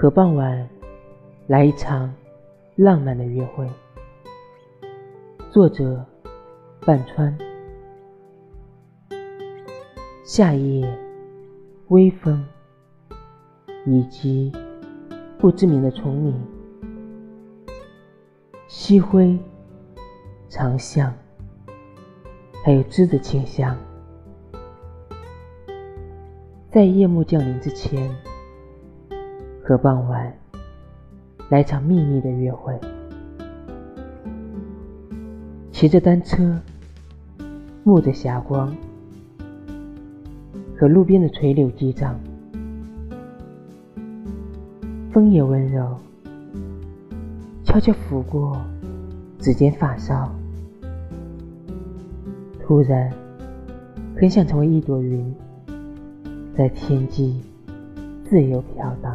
和傍晚来一场浪漫的约会。作者：半川。夏夜，微风，以及不知名的虫鸣，漆灰、长巷，还有栀子清香，在夜幕降临之前。和傍晚来场秘密的约会，骑着单车，沐着霞光，和路边的垂柳击掌，风也温柔，悄悄拂过指尖发梢，突然很想成为一朵云，在天际自由飘荡。